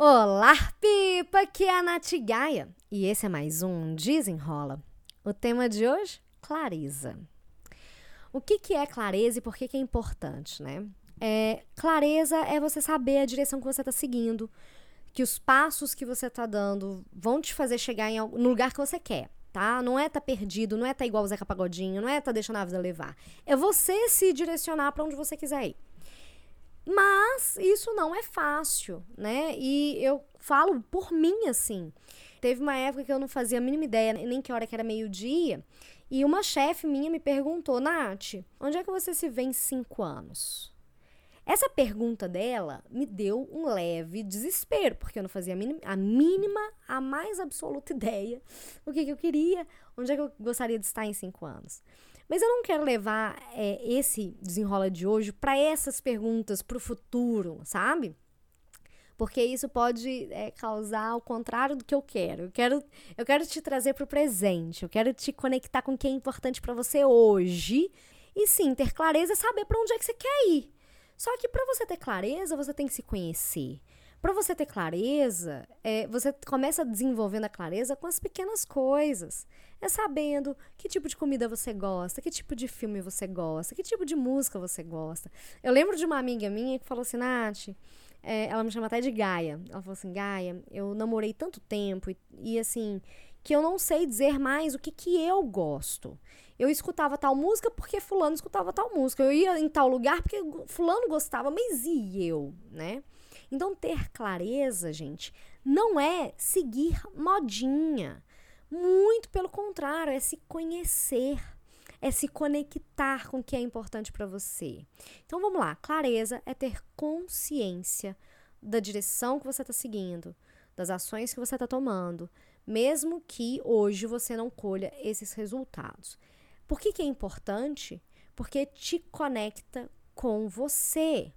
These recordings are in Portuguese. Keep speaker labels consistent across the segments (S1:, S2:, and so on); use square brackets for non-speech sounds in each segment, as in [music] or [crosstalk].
S1: Olá, Pipa! Aqui é a Nath Gaia e esse é mais um Desenrola. O tema de hoje? Clareza. O que, que é clareza e por que, que é importante, né? É, clareza é você saber a direção que você está seguindo, que os passos que você está dando vão te fazer chegar em, no lugar que você quer, tá? Não é tá perdido, não é estar tá igual o Zeca Pagodinho, não é tá deixando a vida levar. É você se direcionar para onde você quiser ir. Mas isso não é fácil, né? E eu falo por mim assim. Teve uma época que eu não fazia a mínima ideia nem que hora que era meio-dia. E uma chefe minha me perguntou, Nath, onde é que você se vê em cinco anos? Essa pergunta dela me deu um leve desespero, porque eu não fazia a mínima, a, mínima, a mais absoluta [laughs] ideia o que, que eu queria, onde é que eu gostaria de estar em cinco anos. Mas eu não quero levar é, esse desenrola de hoje para essas perguntas para o futuro, sabe? Porque isso pode é, causar o contrário do que eu quero. Eu quero, eu quero te trazer para o presente. Eu quero te conectar com o que é importante para você hoje. E sim, ter clareza é saber para onde é que você quer ir. Só que para você ter clareza, você tem que se conhecer. Para você ter clareza, é, você começa desenvolvendo a clareza com as pequenas coisas. É sabendo que tipo de comida você gosta, que tipo de filme você gosta, que tipo de música você gosta. Eu lembro de uma amiga minha que falou assim, Nath, é, ela me chama até de Gaia. Ela falou assim, Gaia, eu namorei tanto tempo e, e assim, que eu não sei dizer mais o que, que eu gosto. Eu escutava tal música porque fulano escutava tal música. Eu ia em tal lugar porque fulano gostava, mas e eu, né? Então, ter clareza, gente, não é seguir modinha. Muito pelo contrário, é se conhecer, é se conectar com o que é importante para você. Então, vamos lá. Clareza é ter consciência da direção que você está seguindo, das ações que você está tomando, mesmo que hoje você não colha esses resultados. Por que, que é importante? Porque te conecta com você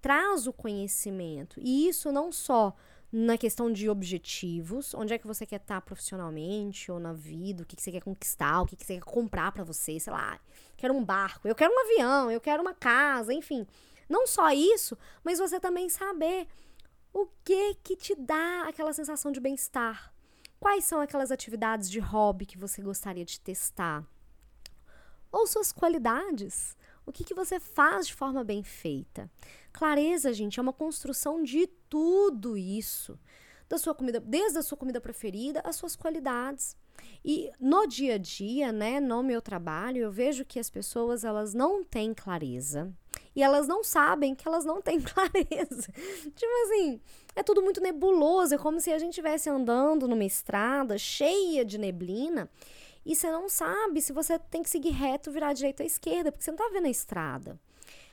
S1: traz o conhecimento. E isso não só na questão de objetivos, onde é que você quer estar profissionalmente ou na vida, o que, que você quer conquistar, o que, que você quer comprar para você, sei lá, quero um barco, eu quero um avião, eu quero uma casa, enfim. Não só isso, mas você também saber o que que te dá aquela sensação de bem-estar. Quais são aquelas atividades de hobby que você gostaria de testar? Ou suas qualidades? O que, que você faz de forma bem feita? Clareza, gente, é uma construção de tudo isso. Da sua comida, desde a sua comida preferida, as suas qualidades. E no dia a dia, né, no meu trabalho, eu vejo que as pessoas elas não têm clareza e elas não sabem que elas não têm [laughs] clareza. tipo assim, é tudo muito nebuloso, é como se a gente estivesse andando numa estrada cheia de neblina e você não sabe se você tem que seguir reto, virar ou à esquerda, porque você não está vendo a estrada.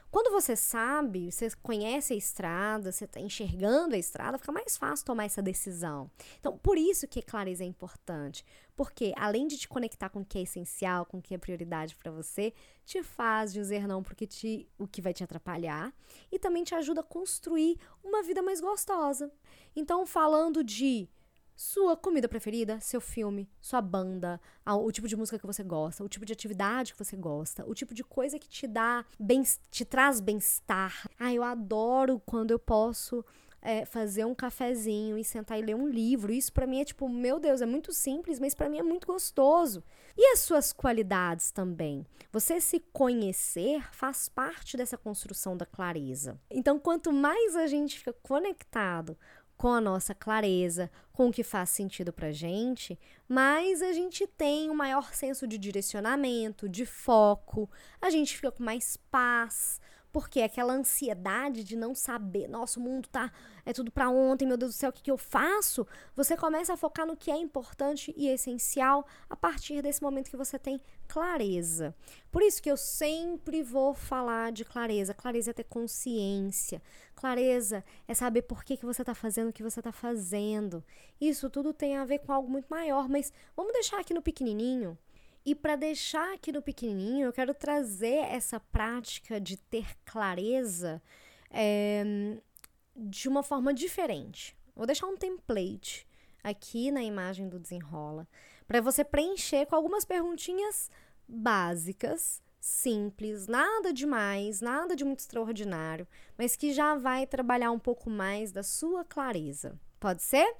S1: Quando você sabe, você conhece a estrada, você está enxergando a estrada, fica mais fácil tomar essa decisão. Então, por isso que clareza é importante. Porque, além de te conectar com o que é essencial, com o que é prioridade para você, te faz dizer não porque te, o que vai te atrapalhar e também te ajuda a construir uma vida mais gostosa. Então, falando de sua comida preferida, seu filme, sua banda, o tipo de música que você gosta, o tipo de atividade que você gosta, o tipo de coisa que te dá bem, te traz bem-estar. Ah, eu adoro quando eu posso é, fazer um cafezinho e sentar e ler um livro. Isso para mim é tipo, meu Deus, é muito simples, mas para mim é muito gostoso. E as suas qualidades também. Você se conhecer faz parte dessa construção da clareza. Então, quanto mais a gente fica conectado com a nossa clareza, com o que faz sentido pra gente, mas a gente tem um maior senso de direcionamento, de foco, a gente fica com mais paz, porque aquela ansiedade de não saber, nosso mundo tá é tudo para ontem, meu Deus do céu, o que, que eu faço? Você começa a focar no que é importante e essencial a partir desse momento que você tem clareza. Por isso que eu sempre vou falar de clareza. Clareza é ter consciência. Clareza é saber por que, que você está fazendo o que você está fazendo. Isso tudo tem a ver com algo muito maior, mas vamos deixar aqui no pequenininho. E para deixar aqui no pequenininho, eu quero trazer essa prática de ter clareza é, de uma forma diferente. Vou deixar um template aqui na imagem do desenrola para você preencher com algumas perguntinhas básicas, simples, nada demais, nada de muito extraordinário, mas que já vai trabalhar um pouco mais da sua clareza. Pode ser?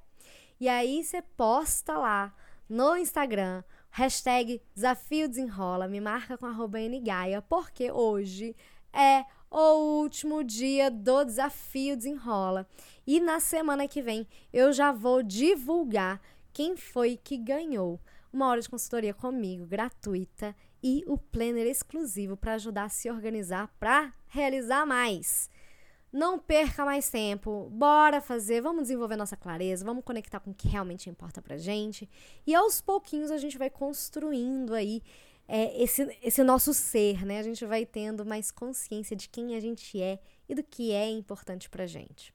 S1: E aí você posta lá no Instagram, hashtag Desafio Desenrola, me marca com arroba Ngaia, porque hoje é o último dia do Desafio Desenrola. E na semana que vem eu já vou divulgar quem foi que ganhou uma hora de consultoria comigo, gratuita, e o planner exclusivo para ajudar a se organizar para realizar mais. Não perca mais tempo, bora fazer, vamos desenvolver nossa clareza, vamos conectar com o que realmente importa pra gente. E aos pouquinhos a gente vai construindo aí é, esse, esse nosso ser, né? A gente vai tendo mais consciência de quem a gente é e do que é importante pra gente.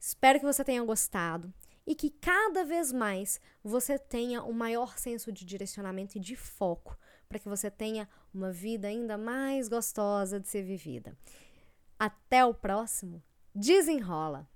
S1: Espero que você tenha gostado e que cada vez mais você tenha um maior senso de direcionamento e de foco para que você tenha uma vida ainda mais gostosa de ser vivida. Até o próximo. Desenrola!